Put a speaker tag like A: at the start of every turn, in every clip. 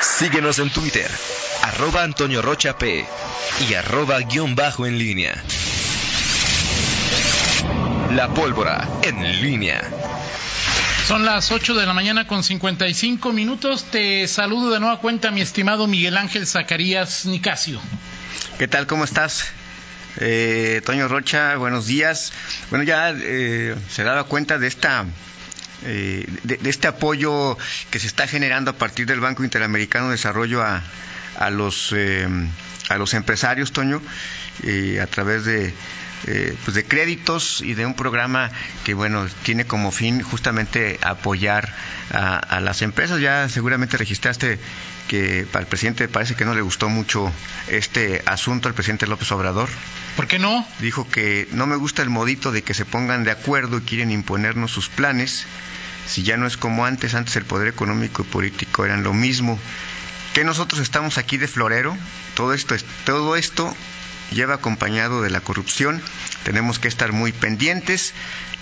A: Síguenos en Twitter, arroba Antonio Rocha P y arroba guion bajo en línea. La pólvora en línea.
B: Son las 8 de la mañana con 55 minutos. Te saludo de nueva cuenta, mi estimado Miguel Ángel Zacarías Nicasio.
C: ¿Qué tal? ¿Cómo estás? Eh, Toño Rocha, buenos días. Bueno, ya eh, se daba cuenta de esta eh, de, este apoyo que se está generando a partir del Banco Interamericano de Desarrollo a, a los eh, a los empresarios, Toño, a través de pues de créditos y de un programa que bueno tiene como fin justamente apoyar a, a las empresas. Ya seguramente registraste que al presidente parece que no le gustó mucho este asunto al presidente López Obrador.
B: ¿Por qué no?
C: Dijo que no me gusta el modito de que se pongan de acuerdo y quieren imponernos sus planes. Si ya no es como antes, antes el poder económico y político eran lo mismo. Que nosotros estamos aquí de florero, todo esto, todo esto lleva acompañado de la corrupción, tenemos que estar muy pendientes.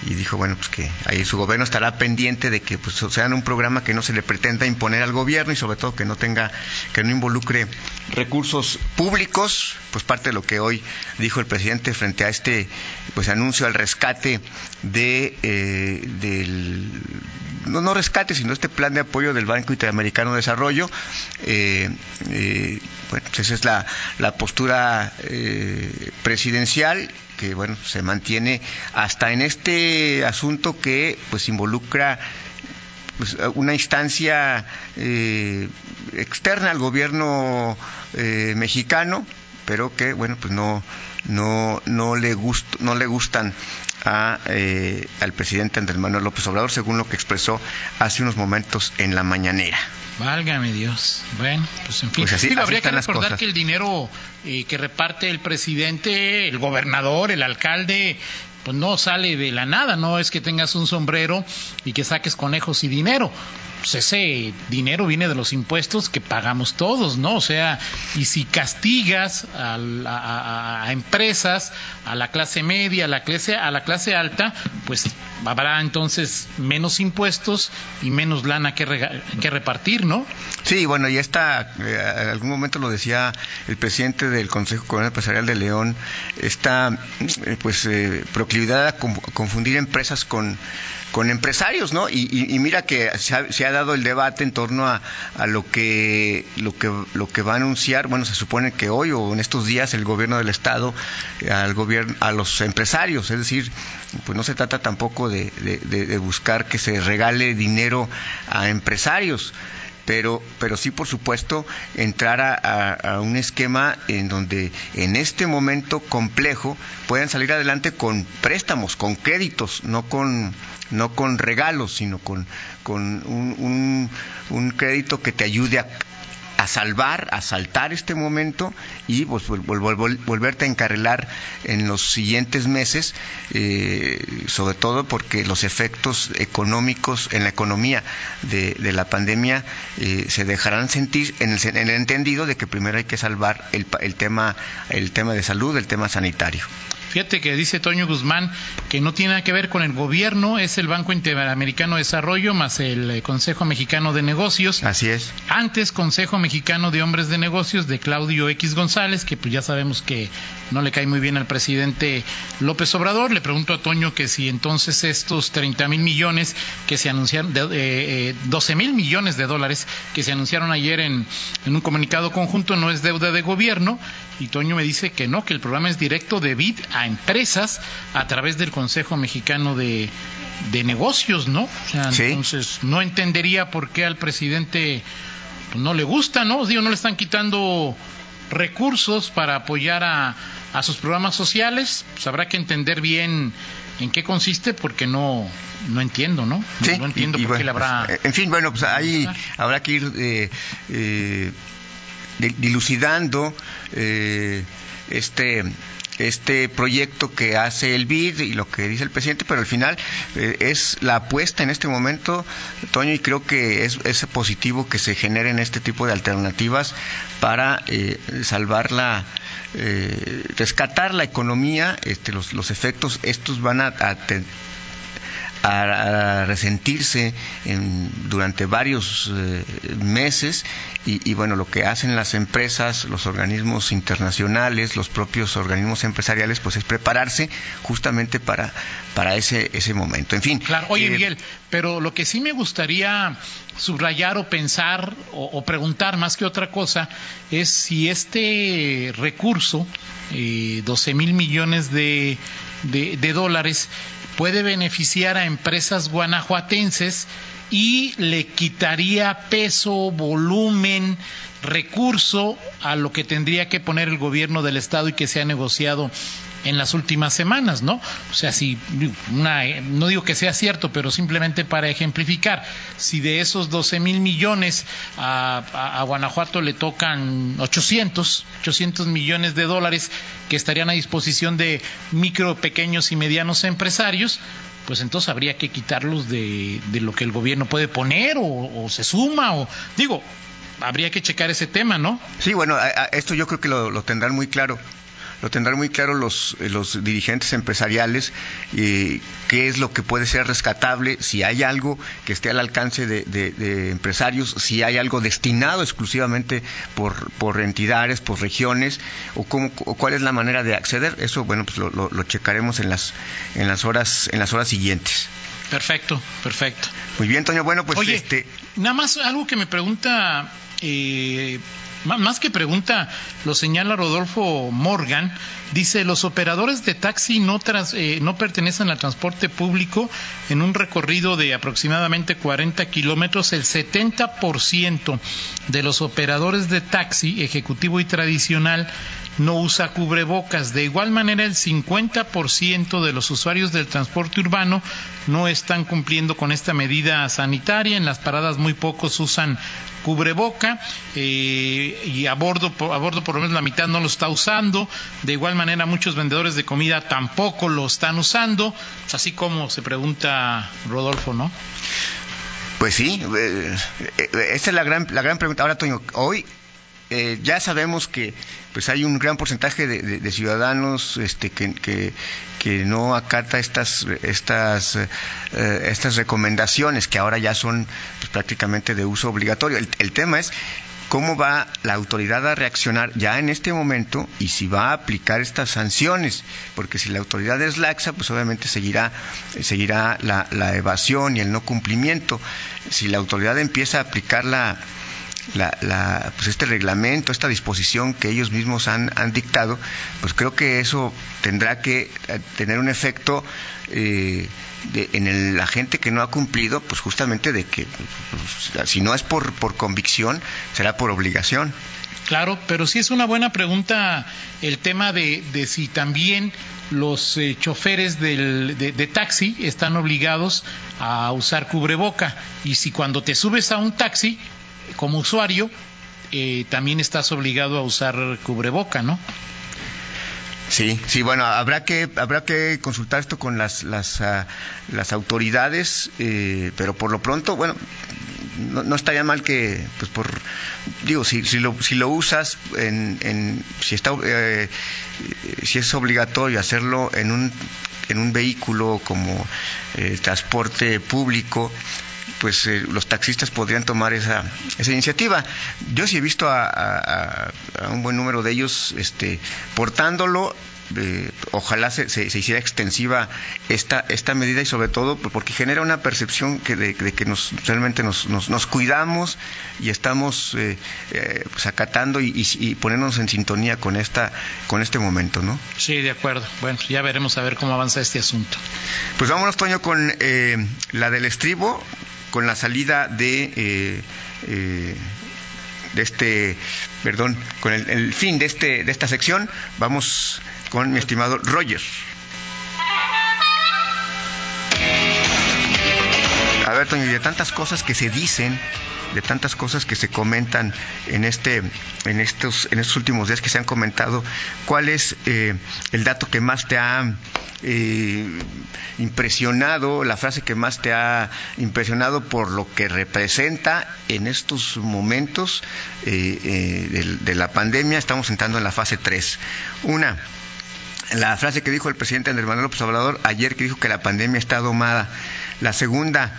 C: Y dijo, bueno, pues que ahí su gobierno estará pendiente de que pues sean un programa que no se le pretenda imponer al gobierno y sobre todo que no tenga, que no involucre recursos públicos, pues parte de lo que hoy dijo el presidente frente a este pues anuncio al rescate de eh, del no, no rescate, sino este plan de apoyo del Banco Interamericano de Desarrollo. Eh, eh, bueno, pues esa es la, la postura eh, presidencial que bueno se mantiene hasta en este asunto que pues involucra pues, una instancia eh, externa al gobierno eh, mexicano pero que bueno pues no no no le gust, no le gustan a, eh, al presidente Andrés Manuel López Obrador, según lo que expresó hace unos momentos en la mañanera.
B: Válgame Dios. Bueno, pues en fin.
C: Pues así,
B: Digo, habría que recordar que el dinero eh, que reparte el presidente, el gobernador, el alcalde, pues no sale de la nada, no es que tengas un sombrero y que saques conejos y dinero. Pues ese dinero viene de los impuestos que pagamos todos, ¿no? O sea, y si castigas a, a- a empresas, a la clase media, a la clase, a la clase alta, pues habrá entonces menos impuestos y menos lana que, que repartir, ¿no?
C: Sí, bueno, y esta, eh, en algún momento lo decía el presidente del Consejo Comunal Empresarial de León, esta eh, pues eh, a confundir empresas con, empresarios, ¿no? Y, y- mira que se ha, se ha dado el debate en torno a, lo que lo que lo que va a anunciar, bueno, se supone que hoy o en estos días el gobierno del estado al gobierno a los empresarios, es decir, pues no se trata tampoco de- de buscar que se regale dinero a empresarios pero, pero sí, por supuesto, entrar a, a- un esquema en donde en este momento complejo puedan salir adelante con préstamos, con créditos, no con, no con regalos, sino con, con un, un- un crédito que te ayude a, a salvar, a saltar este momento y pues, vol- vol- vol- volverte a encarrilar en los siguientes meses, eh, sobre todo porque los efectos económicos en la economía de, la pandemia eh, se dejarán sentir en el, en el entendido de que primero hay que salvar el, el tema el tema de salud, el tema sanitario.
B: Fíjate que dice Toño Guzmán que no tiene nada que ver con el gobierno, es el Banco Interamericano de Desarrollo más el eh, Consejo Mexicano de Negocios.
C: Así es.
B: Antes Consejo Mexicano de Hombres de Negocios de Claudio X González, que pues ya sabemos que no le cae muy bien al presidente López Obrador. Le pregunto a Toño que si entonces estos 30 mil millones que se anunciaron, de, eh, eh, 12 mil millones de dólares que se anunciaron ayer en, en un comunicado conjunto no es deuda de gobierno. Y Toño me dice que no, que el programa es directo de BID a empresas a través del Consejo Mexicano de, de Negocios, ¿no? O sea,
C: Sí.
B: entonces no entendería por qué al presidente pues, no le gusta, ¿no? Digo, no le están quitando recursos para apoyar a, a sus programas sociales. Pues habrá que entender bien en qué consiste porque no no entiendo, ¿no?
C: Sí,
B: no entiendo
C: y- y
B: por qué
C: bueno,
B: le habrá...
C: pues, en fin, bueno, pues ahí habrá que ir eh, eh, di- dilucidando eh, este este proyecto que hace el BID y lo que dice el presidente, pero al final eh, es la apuesta en este momento, Toño, y creo que es, es positivo que se generen este tipo de alternativas para eh, salvar la, eh, rescatar la economía, este, los, los efectos, estos van a, a a, resentirse durante varios eh, meses y, bueno, lo que hacen las empresas, los organismos internacionales, los propios organismos empresariales, pues es prepararse justamente para, para ese, ese momento. En fin.
B: Claro, oye eh, Miguel, pero lo que sí me gustaría subrayar o pensar o, preguntar más que otra cosa es si este recurso, eh, 12 mil millones de, de dólares, puede beneficiar a empresas guanajuatenses y le quitaría peso, volumen, recurso a lo que tendría que poner el gobierno del Estado y que se ha negociado en las últimas semanas, ¿no? O sea, si una, no digo que sea cierto, pero simplemente para ejemplificar, si de esos 12 mil millones a, a, Guanajuato le tocan 800, 800 millones de dólares que estarían a disposición de micro, pequeños y medianos empresarios, pues entonces habría que quitarlos de, de lo que el gobierno puede poner o, se suma o digo, habría que checar ese tema, ¿no?
C: Sí, bueno, esto yo creo que lo tendrán muy claro lo tendrán muy claro los, los dirigentes empresariales, eh, qué es lo que puede ser rescatable, si hay algo que esté al alcance de, empresarios, si hay algo destinado exclusivamente por, por entidades, por regiones, o, cómo, cuál es la manera de acceder. Eso, bueno, pues lo, lo, checaremos en las, en, las horas, en las horas siguientes.
B: Perfecto, perfecto.
C: Muy bien, Toño. Bueno, pues
B: Oye, este... nada más algo que me pregunta eh, más que pregunta, lo señala Rodolfo Morgan, dice, los operadores de taxi no, eh, no pertenecen al transporte público en un recorrido de aproximadamente 40 kilómetros. El 70% de los operadores de taxi, ejecutivo y tradicional, no usa cubrebocas. De igual manera, el 50% de los usuarios del transporte urbano no están cumpliendo con esta medida sanitaria. En las paradas muy pocos usan cubreboca eh, y a bordo, a bordo por lo menos la mitad no lo está usando. De igual manera, muchos vendedores de comida tampoco lo están usando. Así como se pregunta Rodolfo, ¿no?
C: Pues sí, eh, eh, esa es la gran, la gran pregunta. Ahora, Toño, hoy eh, ya sabemos que pues hay un gran porcentaje de, ciudadanos este, que, que, no acata estas estas eh, estas recomendaciones que ahora ya son pues, prácticamente de uso obligatorio. El, tema es cómo va la autoridad a reaccionar ya en este momento y si va a aplicar estas sanciones, porque si la autoridad es laxa, pues obviamente seguirá, seguirá la, la evasión y el no cumplimiento. Si la autoridad empieza a aplicar la, la, pues este reglamento, esta disposición que ellos mismos han, dictado, pues creo que eso tendrá que eh, tener un efecto eh, en la gente que no ha cumplido, pues justamente de que pues, si no es por, por convicción, será por obligación.
B: Claro, pero sí es una buena pregunta el tema de, de si también los eh, choferes del, de, de, taxi están obligados a usar cubreboca y si cuando te subes a un taxi como usuario eh, también estás obligado a usar cubreboca, ¿no?
C: Sí, sí, bueno, habrá que habrá que consultar esto con las las, ah, las autoridades, eh, pero por lo pronto, bueno, no, estaría mal que, pues por, digo, si, si, lo, si lo usas en, en si está, eh, si es obligatorio hacerlo en un en un vehículo como transporte público, pues eh, los taxistas podrían tomar esa, esa iniciativa. Yo sí he visto a, un buen número de ellos este, portándolo. Eh, ojalá se, se, hiciera extensiva esta, esta medida y sobre todo porque genera una percepción que de, que nos realmente nos, nos, cuidamos y estamos eh, pues acatando y, y, ponernos en sintonía con esta con este momento, ¿no?
B: Sí, de acuerdo. Bueno, ya veremos a ver cómo avanza este asunto.
C: Pues vámonos, Toño, con la del estribo con la salida de, eh, eh, de este, perdón, con el, fin de, este, de esta sección, vamos con mi estimado Roger. Ver, Toño, de tantas cosas que se dicen, de tantas cosas que se comentan en este, en estos, en estos últimos días que se han comentado, ¿cuál es eh, el dato que más te ha eh, impresionado, la frase que más te ha impresionado por lo que representa en estos momentos eh, eh, de, la pandemia. Estamos entrando en la fase 3. Una, la frase que dijo el presidente Andrés Manuel López Obrador ayer que dijo que la pandemia está domada. La segunda,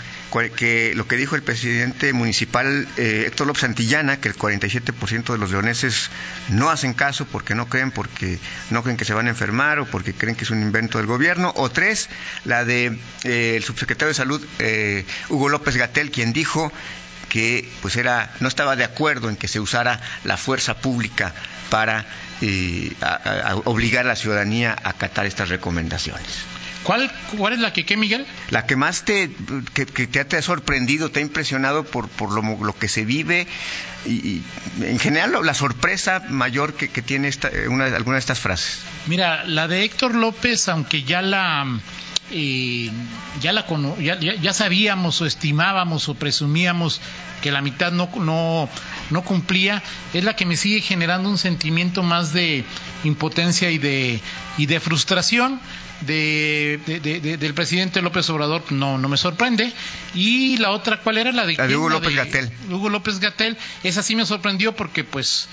C: que lo que dijo el presidente municipal eh, Héctor López Santillana, que el 47% de los leoneses no hacen caso porque no creen, porque no creen que se van a enfermar o porque creen que es un invento del gobierno. O tres, la de eh, el subsecretario de Salud eh, Hugo López Gatel, quien dijo que pues era no estaba de acuerdo en que se usara la fuerza pública para obligar a la ciudadanía a acatar estas recomendaciones.
B: ¿Cuál, ¿Cuál es la que qué, Miguel?
C: La que más te, que, te ha sorprendido, te ha impresionado por, por lo, lo que se vive y, en general la sorpresa mayor que, tiene esta, una, alguna de estas frases.
B: Mira, la de Héctor López, aunque ya la... Eh, ya, la, ya, ya, sabíamos o estimábamos o presumíamos que la mitad no, no, no cumplía, es la que me sigue generando un sentimiento más de impotencia y de, y de frustración de, del presidente López Obrador no, no me sorprende. Y la otra, ¿cuál era? La
C: de, Hugo López Gatel.
B: Hugo López Gatel. Esa sí me sorprendió porque pues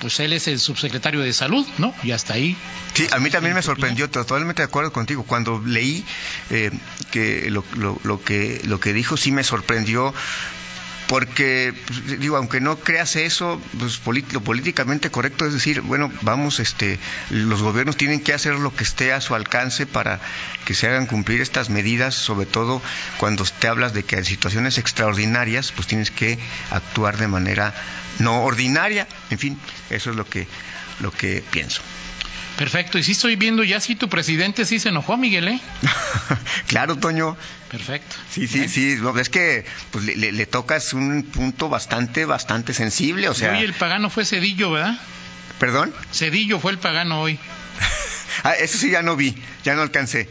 B: pues él es el subsecretario de salud, ¿no? Y hasta ahí.
C: Sí, a mí también me sorprendió, totalmente de acuerdo contigo. Cuando leí eh, que lo, lo, lo, que lo que dijo sí me sorprendió porque pues, digo aunque no creas eso pues lo políticamente correcto es decir bueno vamos este los gobiernos tienen que hacer lo que esté a su alcance para que se hagan cumplir estas medidas sobre todo cuando te hablas de que en situaciones extraordinarias pues tienes que actuar de manera no ordinaria. En fin eso es lo que lo que pienso
B: Perfecto, y sí estoy viendo ya si tu presidente sí se enojó, Miguel, ¿eh?
C: claro, Toño.
B: Perfecto.
C: Sí, sí, sí, es que pues, le, tocas un punto bastante, bastante sensible, o sea...
B: Hoy el pagano fue Cedillo, ¿verdad?
C: ¿Perdón?
B: Cedillo fue el pagano hoy.
C: ah, eso sí ya no vi, ya no alcancé.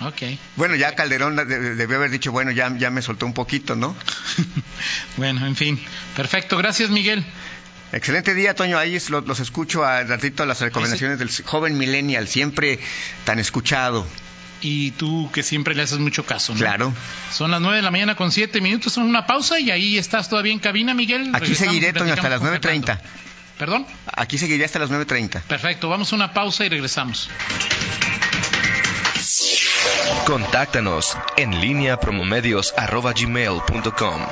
B: Ok.
C: Bueno, ya Calderón debió haber dicho, bueno, ya, ya me soltó un poquito, ¿no?
B: bueno, en fin. Perfecto, gracias Miguel.
C: Excelente día, Toño. Ahí los, escucho a ratito las recomendaciones del joven millennial, siempre tan escuchado.
B: Y tú que siempre le haces mucho caso, ¿no?
C: Claro.
B: Son las nueve de la mañana con siete minutos, son una pausa y ahí estás todavía en cabina, Miguel.
C: Aquí seguiré, Toño, hasta las 9.30.
B: ¿Perdón?
C: Aquí seguiré hasta las 9.30.
B: Perfecto, vamos a una pausa y regresamos.
A: Contáctanos en línea promomedios.com